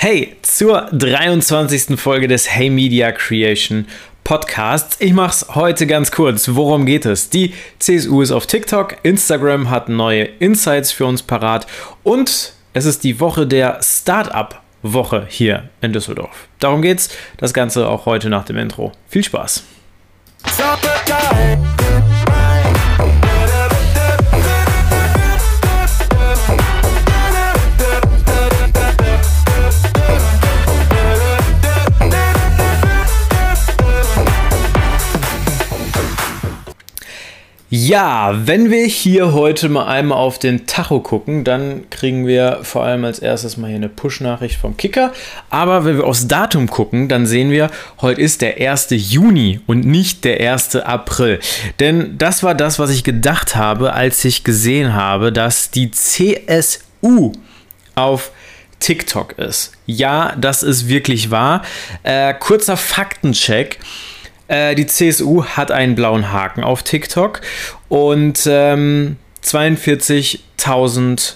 Hey, zur 23. Folge des Hey Media Creation Podcasts. Ich mach's heute ganz kurz. Worum geht es? Die CSU ist auf TikTok, Instagram hat neue Insights für uns parat und es ist die Woche der Startup Woche hier in Düsseldorf. Darum geht's. Das Ganze auch heute nach dem Intro. Viel Spaß. Ja, wenn wir hier heute mal einmal auf den Tacho gucken, dann kriegen wir vor allem als erstes mal hier eine Push-Nachricht vom Kicker. Aber wenn wir aufs Datum gucken, dann sehen wir, heute ist der 1. Juni und nicht der 1. April. Denn das war das, was ich gedacht habe, als ich gesehen habe, dass die CSU auf TikTok ist. Ja, das ist wirklich wahr. Äh, kurzer Faktencheck. Äh, die CSU hat einen blauen Haken auf TikTok und ähm, 42.000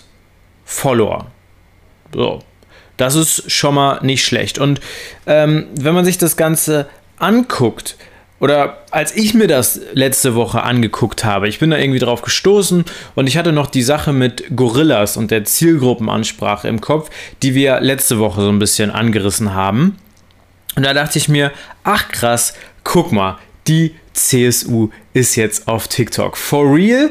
Follower. So. Das ist schon mal nicht schlecht. Und ähm, wenn man sich das Ganze anguckt, oder als ich mir das letzte Woche angeguckt habe, ich bin da irgendwie drauf gestoßen und ich hatte noch die Sache mit Gorillas und der Zielgruppenansprache im Kopf, die wir letzte Woche so ein bisschen angerissen haben. Und da dachte ich mir, ach krass, guck mal, die CSU ist jetzt auf TikTok. For real?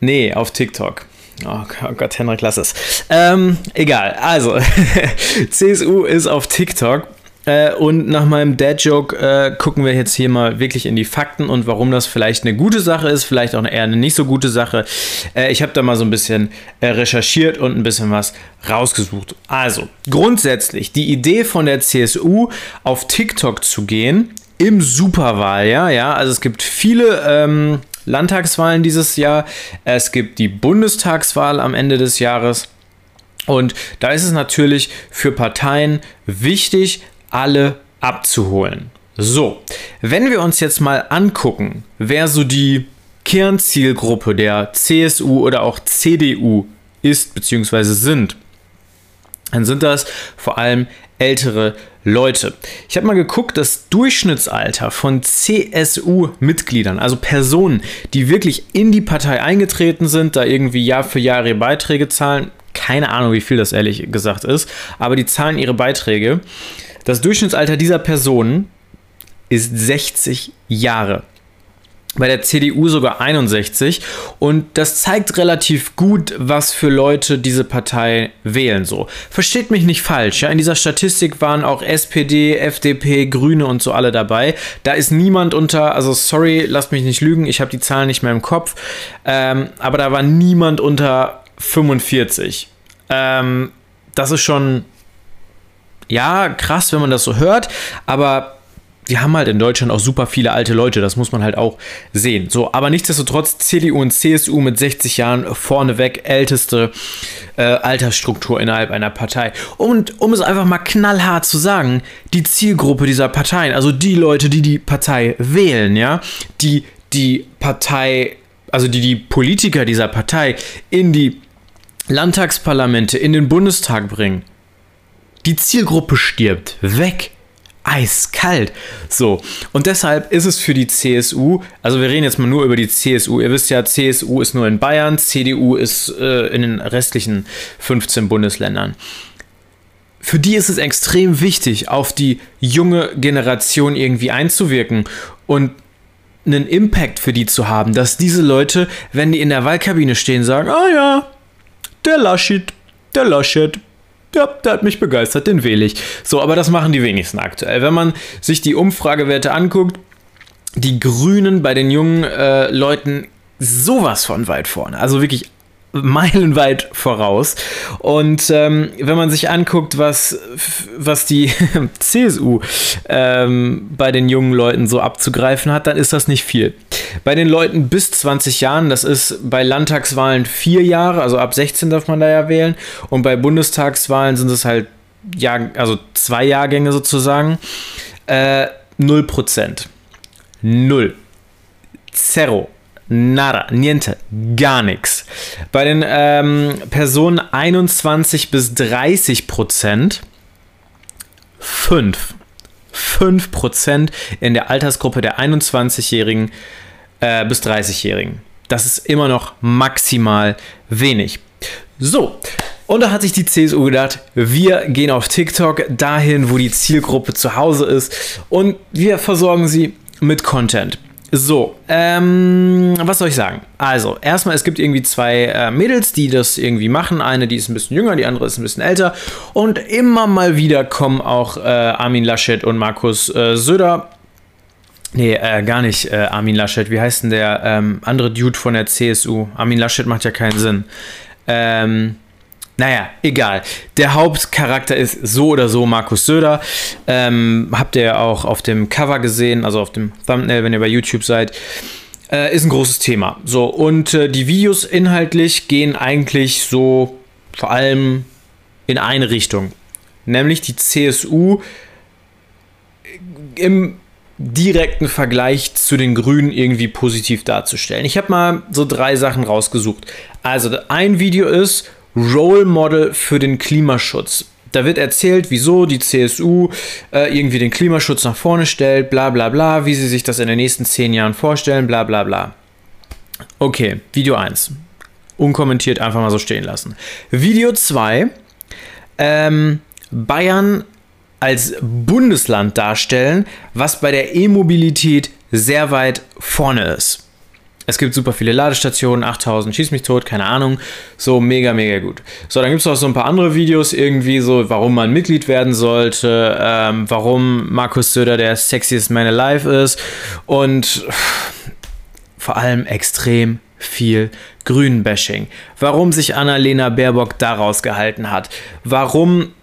Nee, auf TikTok. Oh Gott, Henrik, lass es. Ähm, egal, also, CSU ist auf TikTok. Äh, und nach meinem Dad-Joke äh, gucken wir jetzt hier mal wirklich in die Fakten und warum das vielleicht eine gute Sache ist, vielleicht auch eher eine nicht so gute Sache. Äh, ich habe da mal so ein bisschen äh, recherchiert und ein bisschen was rausgesucht. Also, grundsätzlich, die Idee von der CSU auf TikTok zu gehen, im Superwahljahr, ja, also es gibt viele ähm, Landtagswahlen dieses Jahr, es gibt die Bundestagswahl am Ende des Jahres. Und da ist es natürlich für Parteien wichtig, alle abzuholen. So, wenn wir uns jetzt mal angucken, wer so die Kernzielgruppe der CSU oder auch CDU ist bzw. sind, dann sind das vor allem ältere Leute. Ich habe mal geguckt, das Durchschnittsalter von CSU-Mitgliedern, also Personen, die wirklich in die Partei eingetreten sind, da irgendwie Jahr für Jahr ihre Beiträge zahlen, keine Ahnung, wie viel das ehrlich gesagt ist, aber die zahlen ihre Beiträge. Das Durchschnittsalter dieser Personen ist 60 Jahre bei der CDU sogar 61 und das zeigt relativ gut, was für Leute diese Partei wählen so. Versteht mich nicht falsch, ja, in dieser Statistik waren auch SPD, FDP, Grüne und so alle dabei. Da ist niemand unter, also sorry, lasst mich nicht lügen, ich habe die Zahlen nicht mehr im Kopf, ähm, aber da war niemand unter 45. Ähm, das ist schon ja krass, wenn man das so hört, aber wir haben halt in Deutschland auch super viele alte Leute, das muss man halt auch sehen. So, aber nichtsdestotrotz CDU und CSU mit 60 Jahren vorneweg älteste äh, Altersstruktur innerhalb einer Partei. Und um es einfach mal knallhart zu sagen, die Zielgruppe dieser Parteien, also die Leute, die die Partei wählen, ja, die die Partei, also die die Politiker dieser Partei in die Landtagsparlamente, in den Bundestag bringen, die Zielgruppe stirbt weg eiskalt. So, und deshalb ist es für die CSU, also wir reden jetzt mal nur über die CSU, ihr wisst ja, CSU ist nur in Bayern, CDU ist äh, in den restlichen 15 Bundesländern. Für die ist es extrem wichtig, auf die junge Generation irgendwie einzuwirken und einen Impact für die zu haben, dass diese Leute, wenn die in der Wahlkabine stehen, sagen, ah ja, der Laschet, der Laschet, ja, der hat mich begeistert, den wähle ich. So, aber das machen die wenigsten aktuell. Wenn man sich die Umfragewerte anguckt, die Grünen bei den jungen äh, Leuten sowas von weit vorne. Also wirklich meilenweit voraus. Und ähm, wenn man sich anguckt, was, was die CSU ähm, bei den jungen Leuten so abzugreifen hat, dann ist das nicht viel. Bei den Leuten bis 20 Jahren, das ist bei Landtagswahlen vier Jahre, also ab 16 darf man da ja wählen. Und bei Bundestagswahlen sind es halt Jahr, also zwei Jahrgänge sozusagen. Äh, 0%. Null. Zero. Nada, niente, gar nichts. Bei den ähm, Personen 21 bis 30 Prozent 5. 5 Prozent in der Altersgruppe der 21-Jährigen äh, bis 30-Jährigen. Das ist immer noch maximal wenig. So, und da hat sich die CSU gedacht, wir gehen auf TikTok dahin, wo die Zielgruppe zu Hause ist und wir versorgen sie mit Content. So, ähm, was soll ich sagen? Also, erstmal, es gibt irgendwie zwei äh, Mädels, die das irgendwie machen. Eine, die ist ein bisschen jünger, die andere ist ein bisschen älter. Und immer mal wieder kommen auch äh, Armin Laschet und Markus äh, Söder. Nee, äh, gar nicht äh, Armin Laschet. Wie heißt denn der ähm, andere Dude von der CSU? Armin Laschet macht ja keinen Sinn. Ähm, naja, egal. Der Hauptcharakter ist so oder so Markus Söder. Ähm, habt ihr auch auf dem Cover gesehen, also auf dem Thumbnail, wenn ihr bei YouTube seid. Äh, ist ein großes Thema. So, und äh, die Videos inhaltlich gehen eigentlich so vor allem in eine Richtung. Nämlich die CSU im direkten Vergleich zu den Grünen irgendwie positiv darzustellen. Ich habe mal so drei Sachen rausgesucht. Also ein Video ist, Role Model für den Klimaschutz. Da wird erzählt, wieso die CSU äh, irgendwie den Klimaschutz nach vorne stellt, bla bla bla, wie sie sich das in den nächsten zehn Jahren vorstellen, bla bla bla. Okay, Video 1. Unkommentiert einfach mal so stehen lassen. Video 2. Ähm, Bayern als Bundesland darstellen, was bei der E-Mobilität sehr weit vorne ist. Es gibt super viele Ladestationen, 8000, schieß mich tot, keine Ahnung. So mega, mega gut. So, dann gibt es auch so ein paar andere Videos irgendwie, so warum man Mitglied werden sollte, ähm, warum Markus Söder der sexiest man alive ist und vor allem extrem viel Grünbashing. Warum sich Annalena Baerbock daraus gehalten hat. Warum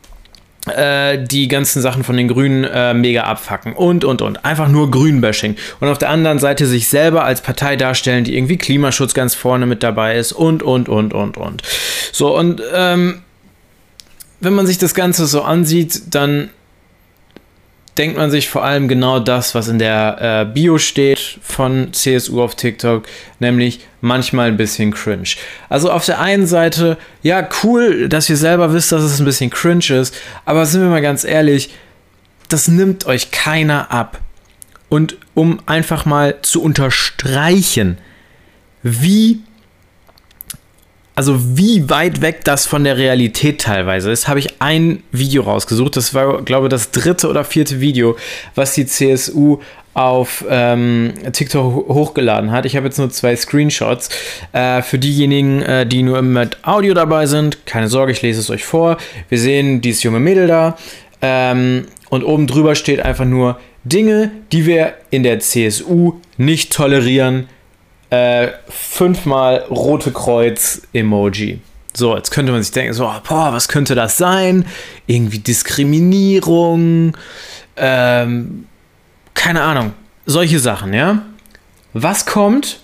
die ganzen Sachen von den Grünen äh, mega abfacken und und und. Einfach nur Grünbashing. Und auf der anderen Seite sich selber als Partei darstellen, die irgendwie Klimaschutz ganz vorne mit dabei ist und und und und und. So, und ähm, wenn man sich das Ganze so ansieht, dann denkt man sich vor allem genau das, was in der äh, Bio steht von CSU auf TikTok, nämlich manchmal ein bisschen cringe. Also auf der einen Seite, ja, cool, dass ihr selber wisst, dass es ein bisschen cringe ist, aber sind wir mal ganz ehrlich, das nimmt euch keiner ab. Und um einfach mal zu unterstreichen, wie also wie weit weg das von der Realität teilweise ist, habe ich ein Video rausgesucht. Das war, glaube ich, das dritte oder vierte Video, was die CSU auf ähm, TikTok hochgeladen hat. Ich habe jetzt nur zwei Screenshots. Äh, für diejenigen, äh, die nur mit Audio dabei sind, keine Sorge, ich lese es euch vor. Wir sehen dieses junge Mädel da. Ähm, und oben drüber steht einfach nur Dinge, die wir in der CSU nicht tolerieren äh, fünfmal rote Kreuz-Emoji. So, jetzt könnte man sich denken, so, boah, was könnte das sein? Irgendwie Diskriminierung, ähm, keine Ahnung, solche Sachen, ja? Was kommt?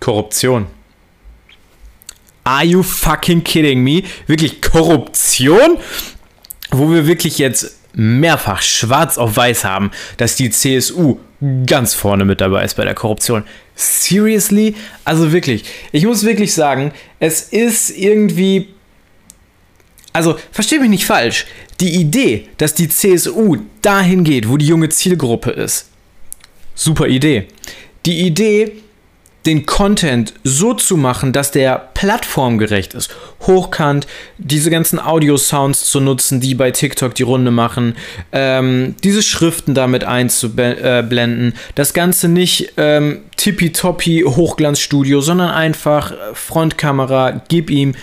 Korruption. Are you fucking kidding me? Wirklich Korruption? Wo wir wirklich jetzt mehrfach schwarz auf weiß haben, dass die CSU ganz vorne mit dabei ist bei der Korruption. Seriously? Also wirklich, ich muss wirklich sagen, es ist irgendwie. Also, verstehe mich nicht falsch. Die Idee, dass die CSU dahin geht, wo die junge Zielgruppe ist, super Idee. Die Idee, den Content so zu machen, dass der plattformgerecht ist, hochkant, diese ganzen Audio-Sounds zu nutzen, die bei TikTok die Runde machen, ähm, diese Schriften damit einzublenden, das Ganze nicht ähm, tippitoppi Hochglanzstudio, sondern einfach Frontkamera, gib ihm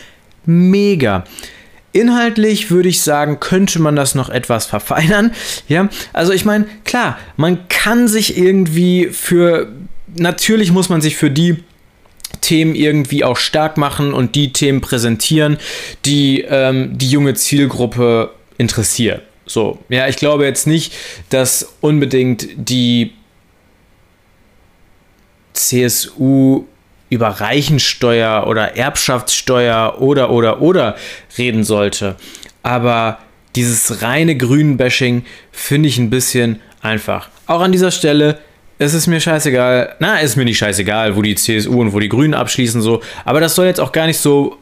mega. Inhaltlich würde ich sagen, könnte man das noch etwas verfeinern. Ja, also ich meine, klar, man kann sich irgendwie für natürlich muss man sich für die Themen irgendwie auch stark machen und die Themen präsentieren, die ähm, die junge Zielgruppe interessiert. So, ja, ich glaube jetzt nicht, dass unbedingt die CSU über Reichensteuer oder Erbschaftssteuer oder oder oder reden sollte. Aber dieses reine Grünbashing finde ich ein bisschen einfach. Auch an dieser Stelle es ist mir scheißegal. Na, es ist mir nicht scheißegal, wo die CSU und wo die Grünen abschließen, so. Aber das soll jetzt auch gar nicht so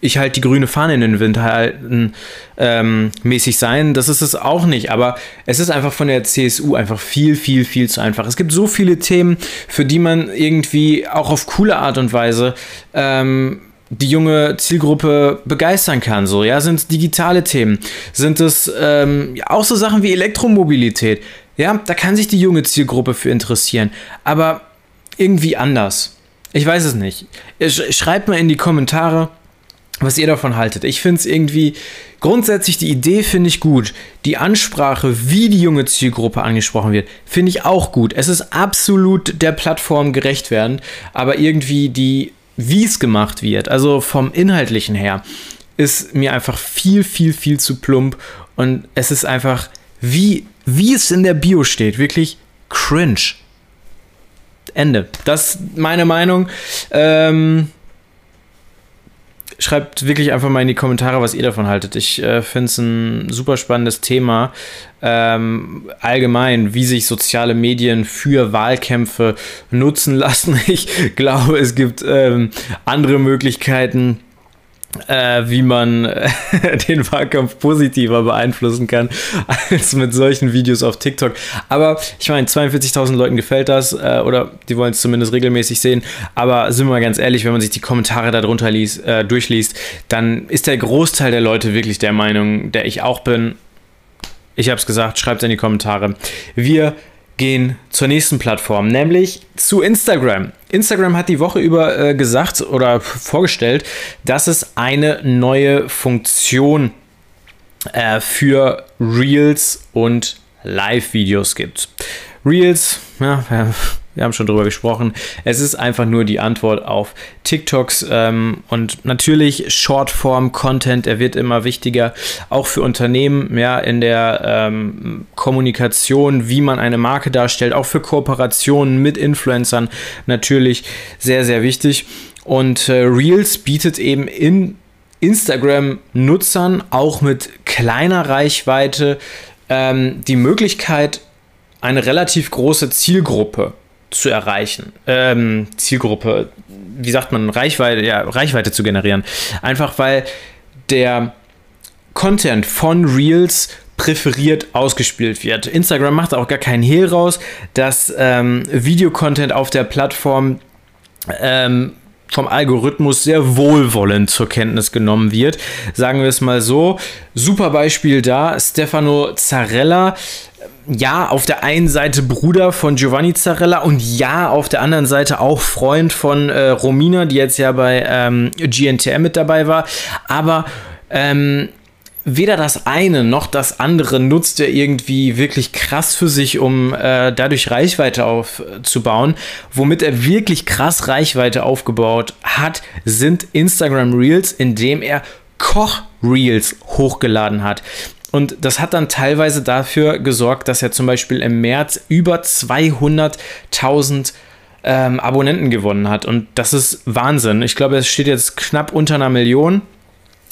ich halt die grüne Fahne in den Wind halten ähm, mäßig sein. Das ist es auch nicht. Aber es ist einfach von der CSU einfach viel, viel, viel zu einfach. Es gibt so viele Themen, für die man irgendwie auch auf coole Art und Weise ähm, die junge Zielgruppe begeistern kann. So, ja, sind es digitale Themen, sind es ähm, auch so Sachen wie Elektromobilität. Ja, da kann sich die junge Zielgruppe für interessieren, aber irgendwie anders. Ich weiß es nicht. Schreibt mal in die Kommentare, was ihr davon haltet. Ich finde es irgendwie grundsätzlich die Idee finde ich gut. Die Ansprache, wie die junge Zielgruppe angesprochen wird, finde ich auch gut. Es ist absolut der Plattform gerecht werden, aber irgendwie die, wie es gemacht wird, also vom Inhaltlichen her, ist mir einfach viel, viel, viel zu plump und es ist einfach, wie, wie es in der Bio steht, wirklich cringe. Ende. Das ist meine Meinung. Ähm, schreibt wirklich einfach mal in die Kommentare, was ihr davon haltet. Ich äh, finde es ein super spannendes Thema. Ähm, allgemein, wie sich soziale Medien für Wahlkämpfe nutzen lassen. Ich glaube, es gibt ähm, andere Möglichkeiten äh, wie man äh, den Wahlkampf positiver beeinflussen kann als mit solchen Videos auf TikTok. Aber ich meine, 42.000 Leuten gefällt das äh, oder die wollen es zumindest regelmäßig sehen. Aber sind wir mal ganz ehrlich, wenn man sich die Kommentare darunter liest, äh, durchliest, dann ist der Großteil der Leute wirklich der Meinung, der ich auch bin. Ich habe es gesagt, schreibt es in die Kommentare. Wir gehen zur nächsten Plattform, nämlich zu Instagram. Instagram hat die Woche über äh, gesagt oder vorgestellt, dass es eine neue Funktion äh, für Reels und Live-Videos gibt. Reels, ja, wir haben schon drüber gesprochen. Es ist einfach nur die Antwort auf TikToks ähm, und natürlich Shortform-Content, der wird immer wichtiger, auch für Unternehmen, ja, in der ähm, Kommunikation, wie man eine Marke darstellt, auch für Kooperationen mit Influencern natürlich sehr, sehr wichtig. Und äh, Reels bietet eben in Instagram-Nutzern auch mit kleiner Reichweite ähm, die Möglichkeit, eine relativ große Zielgruppe zu erreichen. Ähm, Zielgruppe, wie sagt man, Reichweite, ja, Reichweite zu generieren. Einfach weil der Content von Reels präferiert ausgespielt wird. Instagram macht auch gar keinen Hehl raus, dass ähm, Videocontent auf der Plattform ähm, vom Algorithmus sehr wohlwollend zur Kenntnis genommen wird. Sagen wir es mal so. Super Beispiel da, Stefano Zarella ja, auf der einen Seite Bruder von Giovanni Zarella und ja, auf der anderen Seite auch Freund von äh, Romina, die jetzt ja bei ähm, GNTM mit dabei war. Aber ähm, weder das eine noch das andere nutzt er irgendwie wirklich krass für sich, um äh, dadurch Reichweite aufzubauen. Womit er wirklich krass Reichweite aufgebaut hat, sind Instagram Reels, indem er Koch Reels hochgeladen hat. Und das hat dann teilweise dafür gesorgt, dass er zum Beispiel im März über 200.000 ähm, Abonnenten gewonnen hat. Und das ist Wahnsinn. Ich glaube, es steht jetzt knapp unter einer Million.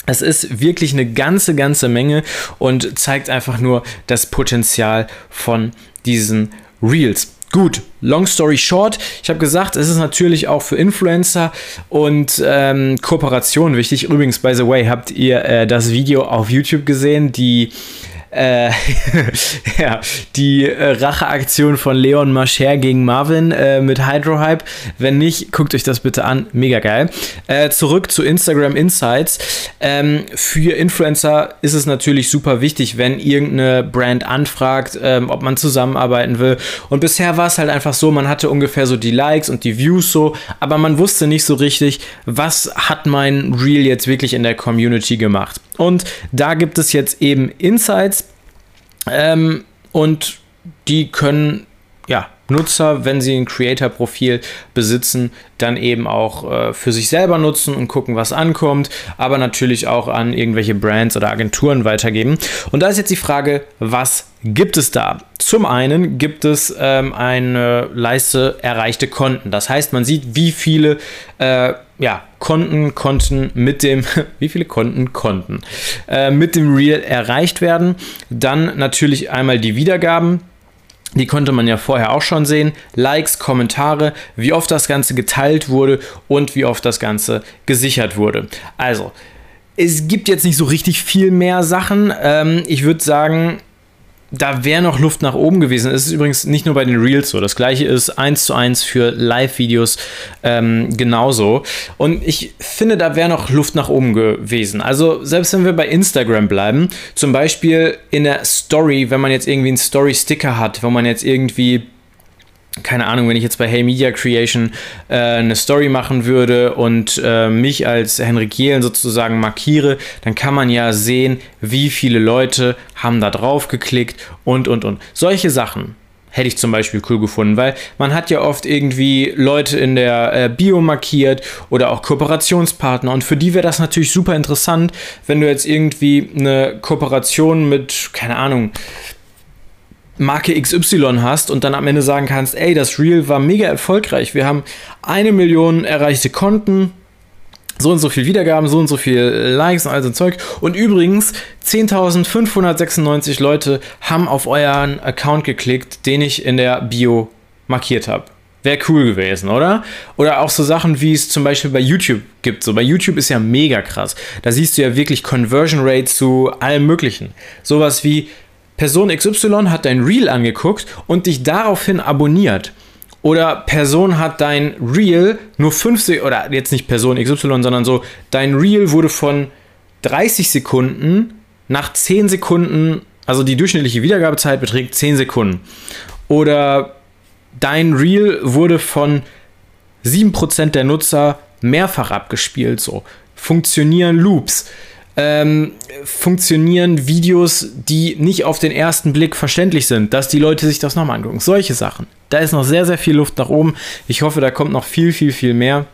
Es ist wirklich eine ganze, ganze Menge und zeigt einfach nur das Potenzial von diesen Reels. Gut, long story short, ich habe gesagt, es ist natürlich auch für Influencer und ähm, Kooperation wichtig. Übrigens, by the way, habt ihr äh, das Video auf YouTube gesehen, die äh, ja, die äh, Racheaktion von Leon Mascher gegen Marvin äh, mit Hydrohype. Wenn nicht, guckt euch das bitte an. Mega geil. Äh, zurück zu Instagram Insights. Ähm, für Influencer ist es natürlich super wichtig, wenn irgendeine Brand anfragt, ähm, ob man zusammenarbeiten will. Und bisher war es halt einfach so, man hatte ungefähr so die Likes und die Views so, aber man wusste nicht so richtig, was hat mein Reel jetzt wirklich in der Community gemacht. Und da gibt es jetzt eben Insights ähm, und die können ja, Nutzer, wenn sie ein Creator-Profil besitzen, dann eben auch äh, für sich selber nutzen und gucken, was ankommt, aber natürlich auch an irgendwelche Brands oder Agenturen weitergeben. Und da ist jetzt die Frage, was gibt es da? Zum einen gibt es ähm, eine Leiste erreichte Konten. Das heißt, man sieht, wie viele äh, ja, Konten, Konten mit dem, wie viele Konten, Konten äh, mit dem Reel erreicht werden. Dann natürlich einmal die Wiedergaben Die konnte man ja vorher auch schon sehen. Likes, Kommentare, wie oft das Ganze geteilt wurde und wie oft das Ganze gesichert wurde. Also, es gibt jetzt nicht so richtig viel mehr Sachen. Ähm, ich würde sagen, da wäre noch Luft nach oben gewesen. Es ist übrigens nicht nur bei den Reels so. Das gleiche ist eins zu eins für Live-Videos ähm, genauso. Und ich finde, da wäre noch Luft nach oben gewesen. Also selbst wenn wir bei Instagram bleiben, zum Beispiel in der Story, wenn man jetzt irgendwie einen Story-Sticker hat, wo man jetzt irgendwie keine Ahnung, wenn ich jetzt bei Hey Media Creation äh, eine Story machen würde und äh, mich als Henrik Jehlen sozusagen markiere, dann kann man ja sehen, wie viele Leute haben da drauf geklickt und und und. Solche Sachen hätte ich zum Beispiel cool gefunden, weil man hat ja oft irgendwie Leute in der äh, Bio markiert oder auch Kooperationspartner und für die wäre das natürlich super interessant, wenn du jetzt irgendwie eine Kooperation mit, keine Ahnung, Marke XY hast und dann am Ende sagen kannst, ey, das Reel war mega erfolgreich. Wir haben eine Million erreichte Konten, so und so viel Wiedergaben, so und so viel Likes und all so Zeug. Und übrigens, 10.596 Leute haben auf euren Account geklickt, den ich in der Bio markiert habe. Wäre cool gewesen, oder? Oder auch so Sachen, wie es zum Beispiel bei YouTube gibt. So bei YouTube ist ja mega krass. Da siehst du ja wirklich Conversion Rate zu allem Möglichen. Sowas wie Person XY hat dein Reel angeguckt und dich daraufhin abonniert. Oder Person hat dein Reel nur 50, oder jetzt nicht Person XY, sondern so, dein Reel wurde von 30 Sekunden nach 10 Sekunden, also die durchschnittliche Wiedergabezeit beträgt 10 Sekunden. Oder dein Reel wurde von 7% der Nutzer mehrfach abgespielt, so. Funktionieren Loops ähm, funktionieren Videos, die nicht auf den ersten Blick verständlich sind, dass die Leute sich das nochmal angucken. Solche Sachen. Da ist noch sehr, sehr viel Luft nach oben. Ich hoffe, da kommt noch viel, viel, viel mehr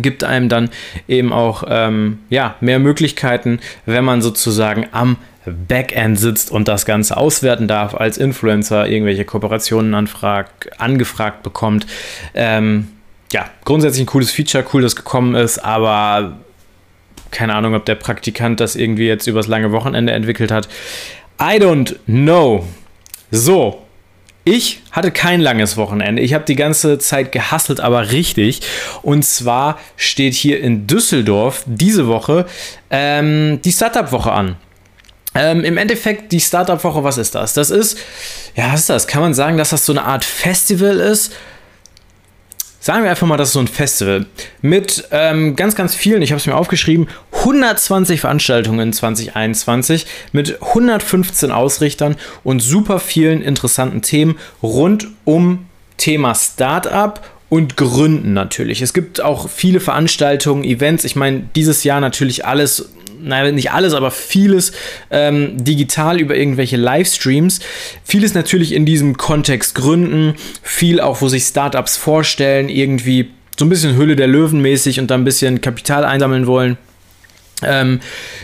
gibt einem dann eben auch ähm, ja, mehr Möglichkeiten, wenn man sozusagen am Backend sitzt und das Ganze auswerten darf, als Influencer irgendwelche Kooperationen anfrag, angefragt bekommt. Ähm, ja, grundsätzlich ein cooles Feature, cool, dass gekommen ist, aber keine Ahnung, ob der Praktikant das irgendwie jetzt übers lange Wochenende entwickelt hat. I don't know. So, ich hatte kein langes Wochenende. Ich habe die ganze Zeit gehasselt, aber richtig. Und zwar steht hier in Düsseldorf diese Woche ähm, die Startup-Woche an. Ähm, Im Endeffekt, die Startup-Woche, was ist das? Das ist, ja, was ist das? Kann man sagen, dass das so eine Art Festival ist? Sagen wir einfach mal, das ist so ein Festival mit ähm, ganz, ganz vielen, ich habe es mir aufgeschrieben, 120 Veranstaltungen 2021 mit 115 Ausrichtern und super vielen interessanten Themen rund um Thema Startup und Gründen natürlich. Es gibt auch viele Veranstaltungen, Events. Ich meine, dieses Jahr natürlich alles naja, nicht alles, aber vieles ähm, digital über irgendwelche Livestreams. Vieles natürlich in diesem Kontext gründen, viel auch, wo sich Startups vorstellen, irgendwie so ein bisschen Hülle der Löwen mäßig und da ein bisschen Kapital einsammeln wollen. Ähm,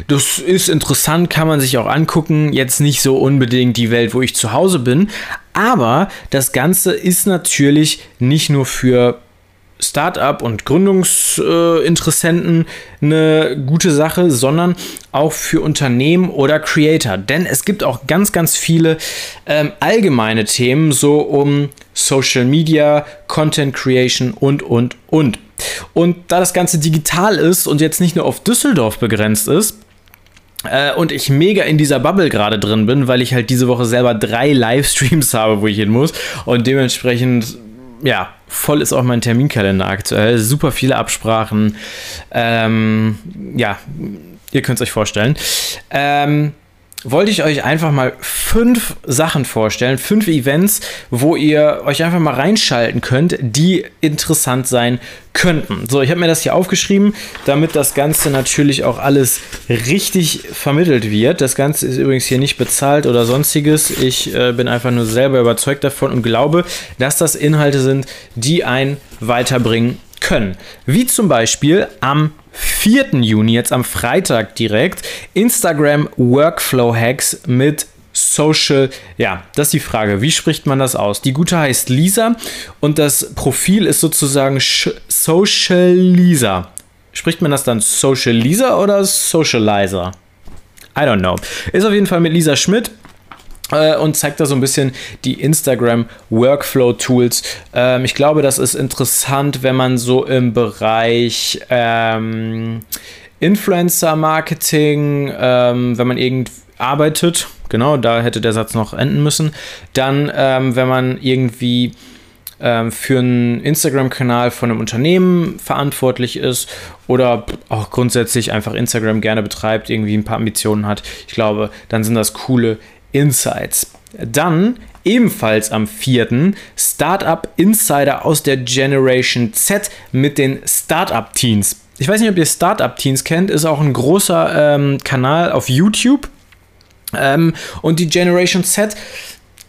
das ist interessant, kann man sich auch angucken. Jetzt nicht so unbedingt die Welt, wo ich zu Hause bin. Aber das Ganze ist natürlich nicht nur für Startup und Gründungsinteressenten eine gute Sache, sondern auch für Unternehmen oder Creator. Denn es gibt auch ganz, ganz viele ähm, allgemeine Themen, so um Social Media, Content Creation und, und, und. Und da das Ganze digital ist und jetzt nicht nur auf Düsseldorf begrenzt ist, äh, und ich mega in dieser Bubble gerade drin bin, weil ich halt diese Woche selber drei Livestreams habe, wo ich hin muss und dementsprechend ja, voll ist auch mein Terminkalender aktuell. Super viele Absprachen. Ähm, ja, ihr könnt es euch vorstellen. Ähm, wollte ich euch einfach mal fünf Sachen vorstellen, fünf Events, wo ihr euch einfach mal reinschalten könnt, die interessant sein könnten. So, ich habe mir das hier aufgeschrieben, damit das Ganze natürlich auch alles richtig vermittelt wird. Das Ganze ist übrigens hier nicht bezahlt oder sonstiges. Ich äh, bin einfach nur selber überzeugt davon und glaube, dass das Inhalte sind, die einen weiterbringen können. Wie zum Beispiel am 4. Juni, jetzt am Freitag direkt, Instagram Workflow Hacks mit Social, ja, das ist die Frage, wie spricht man das aus? Die gute heißt Lisa und das Profil ist sozusagen Social Lisa. Spricht man das dann Social Lisa oder Socializer? I don't know. Ist auf jeden Fall mit Lisa Schmidt. Äh, und zeigt da so ein bisschen die Instagram Workflow Tools. Ähm, ich glaube, das ist interessant, wenn man so im Bereich ähm, Influencer Marketing, ähm, wenn man irgend arbeitet, genau, da hätte der Satz noch enden müssen. Dann, ähm, wenn man irgendwie ähm, für einen Instagram-Kanal von einem Unternehmen verantwortlich ist oder auch grundsätzlich einfach Instagram gerne betreibt, irgendwie ein paar Ambitionen hat, ich glaube, dann sind das coole Insights. Dann ebenfalls am 4. Startup Insider aus der Generation Z mit den Startup Teens. Ich weiß nicht, ob ihr Startup Teens kennt, ist auch ein großer ähm, Kanal auf YouTube. Ähm, und die Generation Z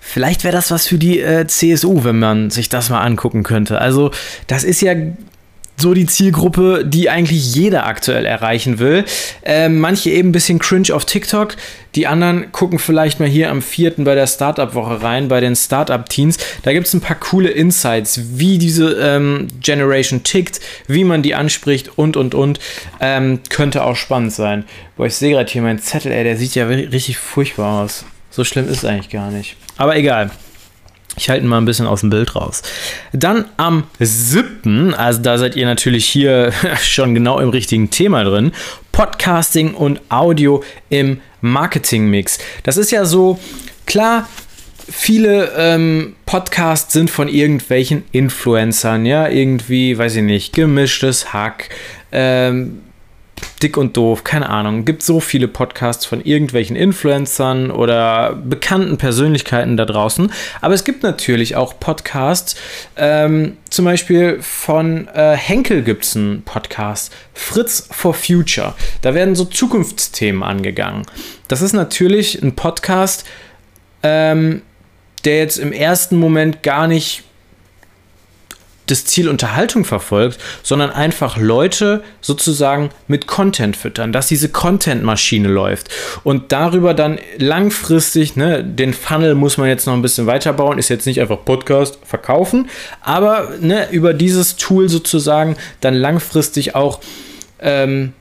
Vielleicht wäre das was für die äh, CSU, wenn man sich das mal angucken könnte. Also, das ist ja so die Zielgruppe, die eigentlich jeder aktuell erreichen will. Äh, manche eben ein bisschen cringe auf TikTok, die anderen gucken vielleicht mal hier am 4. bei der Startup-Woche rein, bei den Startup-Teens. Da gibt es ein paar coole Insights, wie diese ähm, Generation tickt, wie man die anspricht und und und. Ähm, könnte auch spannend sein. Boah, ich sehe gerade hier meinen Zettel, ey, der sieht ja richtig furchtbar aus. So schlimm ist eigentlich gar nicht. Aber egal. Ich halte ihn mal ein bisschen aus dem Bild raus. Dann am 7., also da seid ihr natürlich hier schon genau im richtigen Thema drin, Podcasting und Audio im Marketing-Mix. Das ist ja so, klar, viele ähm, Podcasts sind von irgendwelchen Influencern, ja, irgendwie, weiß ich nicht, gemischtes Hack, ähm, Dick und doof, keine Ahnung. Gibt so viele Podcasts von irgendwelchen Influencern oder bekannten Persönlichkeiten da draußen. Aber es gibt natürlich auch Podcasts, ähm, zum Beispiel von äh, Henkel gibt es einen Podcast, Fritz for Future. Da werden so Zukunftsthemen angegangen. Das ist natürlich ein Podcast, ähm, der jetzt im ersten Moment gar nicht das Ziel Unterhaltung verfolgt, sondern einfach Leute sozusagen mit Content füttern, dass diese Content-Maschine läuft und darüber dann langfristig, ne, den Funnel muss man jetzt noch ein bisschen weiterbauen, ist jetzt nicht einfach Podcast verkaufen, aber ne, über dieses Tool sozusagen dann langfristig auch ähm,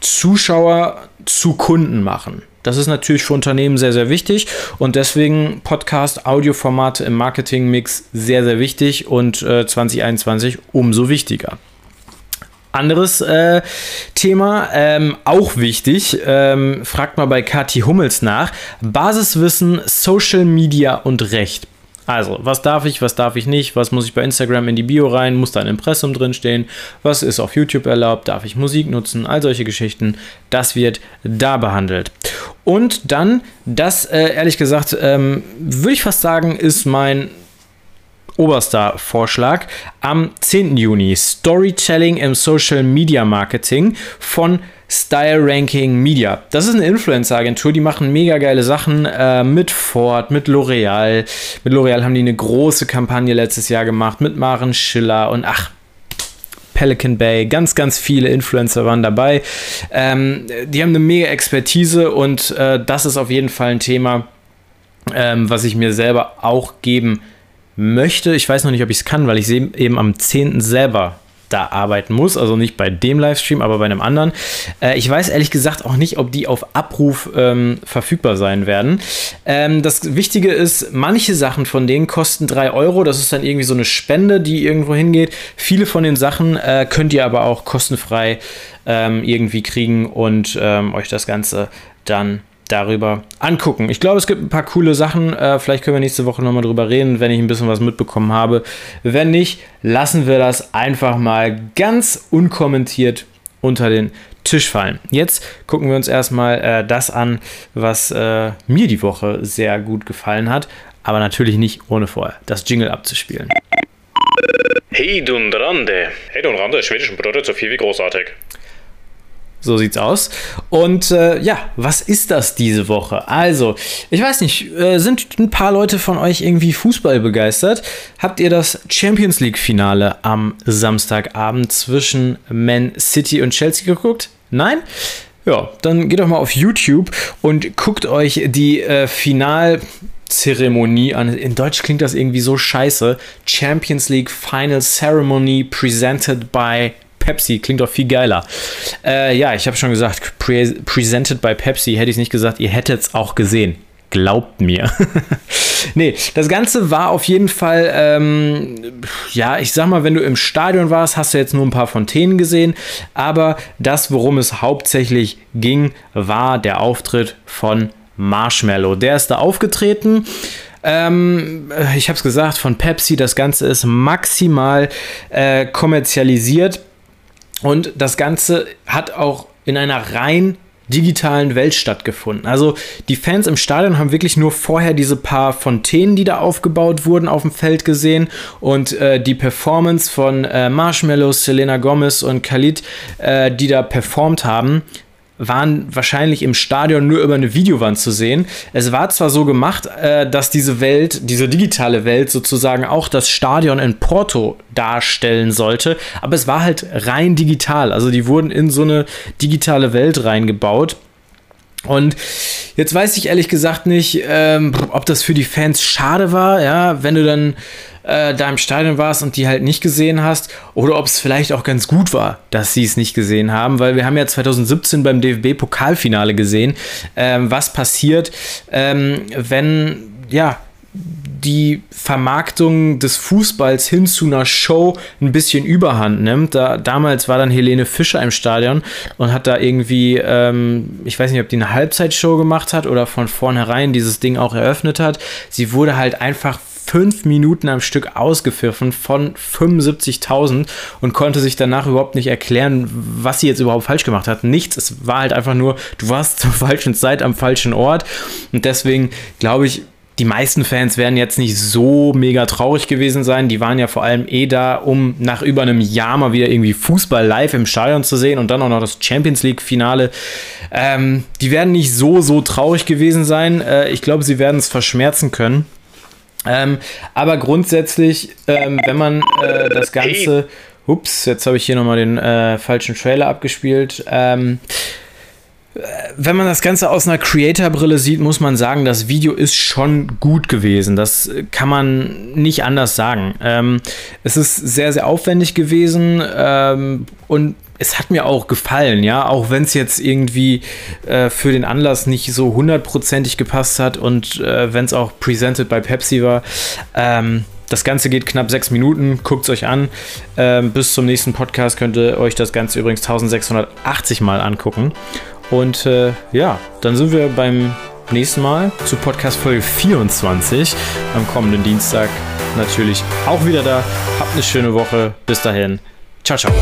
Zuschauer zu Kunden machen. Das ist natürlich für Unternehmen sehr, sehr wichtig und deswegen Podcast, Audioformate im Marketingmix sehr, sehr wichtig und äh, 2021 umso wichtiger. Anderes äh, Thema, ähm, auch wichtig, ähm, fragt mal bei Kathi Hummels nach. Basiswissen, Social Media und Recht. Also, was darf ich, was darf ich nicht, was muss ich bei Instagram in die Bio rein, muss da ein Impressum drinstehen, was ist auf YouTube erlaubt, darf ich Musik nutzen, all solche Geschichten, das wird da behandelt. Und dann, das äh, ehrlich gesagt, ähm, würde ich fast sagen, ist mein oberster Vorschlag. Am 10. Juni Storytelling im Social Media Marketing von Style Ranking Media. Das ist eine Influencer-Agentur, die machen mega geile Sachen äh, mit Ford, mit L'Oreal. Mit L'Oreal haben die eine große Kampagne letztes Jahr gemacht, mit Maren Schiller und ach, Pelican Bay, ganz, ganz viele Influencer waren dabei. Ähm, die haben eine mega Expertise und äh, das ist auf jeden Fall ein Thema, ähm, was ich mir selber auch geben möchte. Ich weiß noch nicht, ob ich es kann, weil ich eben am 10. selber da arbeiten muss. Also nicht bei dem Livestream, aber bei einem anderen. Äh, ich weiß ehrlich gesagt auch nicht, ob die auf Abruf ähm, verfügbar sein werden. Ähm, das Wichtige ist, manche Sachen von denen kosten 3 Euro. Das ist dann irgendwie so eine Spende, die irgendwo hingeht. Viele von den Sachen äh, könnt ihr aber auch kostenfrei ähm, irgendwie kriegen und ähm, euch das Ganze dann darüber angucken. Ich glaube, es gibt ein paar coole Sachen. Äh, vielleicht können wir nächste Woche nochmal drüber reden, wenn ich ein bisschen was mitbekommen habe. Wenn nicht, lassen wir das einfach mal ganz unkommentiert unter den Tisch fallen. Jetzt gucken wir uns erstmal äh, das an, was äh, mir die Woche sehr gut gefallen hat. Aber natürlich nicht ohne vorher das Jingle abzuspielen. Hey Dunrande. Hey Dunrande, schwedischen bedeutet so viel wie großartig. So sieht's aus. Und äh, ja, was ist das diese Woche? Also, ich weiß nicht, äh, sind ein paar Leute von euch irgendwie Fußball begeistert? Habt ihr das Champions League-Finale am Samstagabend zwischen Man City und Chelsea geguckt? Nein? Ja, dann geht doch mal auf YouTube und guckt euch die äh, Final. An. In Deutsch klingt das irgendwie so scheiße. Champions League Final Ceremony presented by Pepsi klingt doch viel geiler. Äh, ja, ich habe schon gesagt, pre presented by Pepsi, hätte ich nicht gesagt, ihr hättet es auch gesehen. Glaubt mir. nee, das Ganze war auf jeden Fall, ähm, ja, ich sag mal, wenn du im Stadion warst, hast du jetzt nur ein paar Fontänen gesehen. Aber das, worum es hauptsächlich ging, war der Auftritt von Marshmallow. Der ist da aufgetreten. Ähm, ich habe es gesagt, von Pepsi. Das Ganze ist maximal äh, kommerzialisiert. Und das Ganze hat auch in einer rein digitalen Welt stattgefunden. Also die Fans im Stadion haben wirklich nur vorher diese paar Fontänen, die da aufgebaut wurden, auf dem Feld gesehen und äh, die Performance von äh, Marshmallow, Selena Gomez und Khalid, äh, die da performt haben, waren wahrscheinlich im Stadion nur über eine Videowand zu sehen. Es war zwar so gemacht, äh, dass diese Welt, diese digitale Welt sozusagen auch das Stadion in Porto darstellen sollte, aber es war halt rein digital. Also die wurden in so eine digitale Welt reingebaut. Und jetzt weiß ich ehrlich gesagt nicht, ähm, ob das für die Fans schade war, ja, wenn du dann äh, da im Stadion warst und die halt nicht gesehen hast, oder ob es vielleicht auch ganz gut war, dass sie es nicht gesehen haben, weil wir haben ja 2017 beim DFB-Pokalfinale gesehen, ähm, was passiert, ähm, wenn, ja, die Vermarktung des Fußballs hin zu einer Show ein bisschen überhand nimmt. Da, damals war dann Helene Fischer im Stadion und hat da irgendwie, ähm, ich weiß nicht, ob die eine Halbzeitshow gemacht hat oder von vornherein dieses Ding auch eröffnet hat. Sie wurde halt einfach fünf Minuten am Stück ausgepfiffen von 75.000 und konnte sich danach überhaupt nicht erklären, was sie jetzt überhaupt falsch gemacht hat. Nichts, es war halt einfach nur, du warst zur falschen Zeit am falschen Ort und deswegen glaube ich, die meisten Fans werden jetzt nicht so mega traurig gewesen sein. Die waren ja vor allem eh da, um nach über einem Jahr mal wieder irgendwie Fußball live im Stadion zu sehen und dann auch noch das Champions League-Finale. Ähm, die werden nicht so, so traurig gewesen sein. Äh, ich glaube, sie werden es verschmerzen können. Ähm, aber grundsätzlich, ähm, wenn man äh, das Ganze. Ups, jetzt habe ich hier nochmal den äh, falschen Trailer abgespielt. Ähm, wenn man das Ganze aus einer Creator-Brille sieht, muss man sagen, das Video ist schon gut gewesen. Das kann man nicht anders sagen. Ähm, es ist sehr, sehr aufwendig gewesen ähm, und es hat mir auch gefallen, ja, auch wenn es jetzt irgendwie äh, für den Anlass nicht so hundertprozentig gepasst hat und äh, wenn es auch presented bei Pepsi war. Ähm, das Ganze geht knapp sechs Minuten. Guckt es euch an. Ähm, bis zum nächsten Podcast könnt ihr euch das Ganze übrigens 1680 Mal angucken. Und äh, ja, dann sind wir beim nächsten Mal zu Podcast Folge 24 am kommenden Dienstag natürlich auch wieder da. Habt eine schöne Woche. Bis dahin. Ciao, ciao.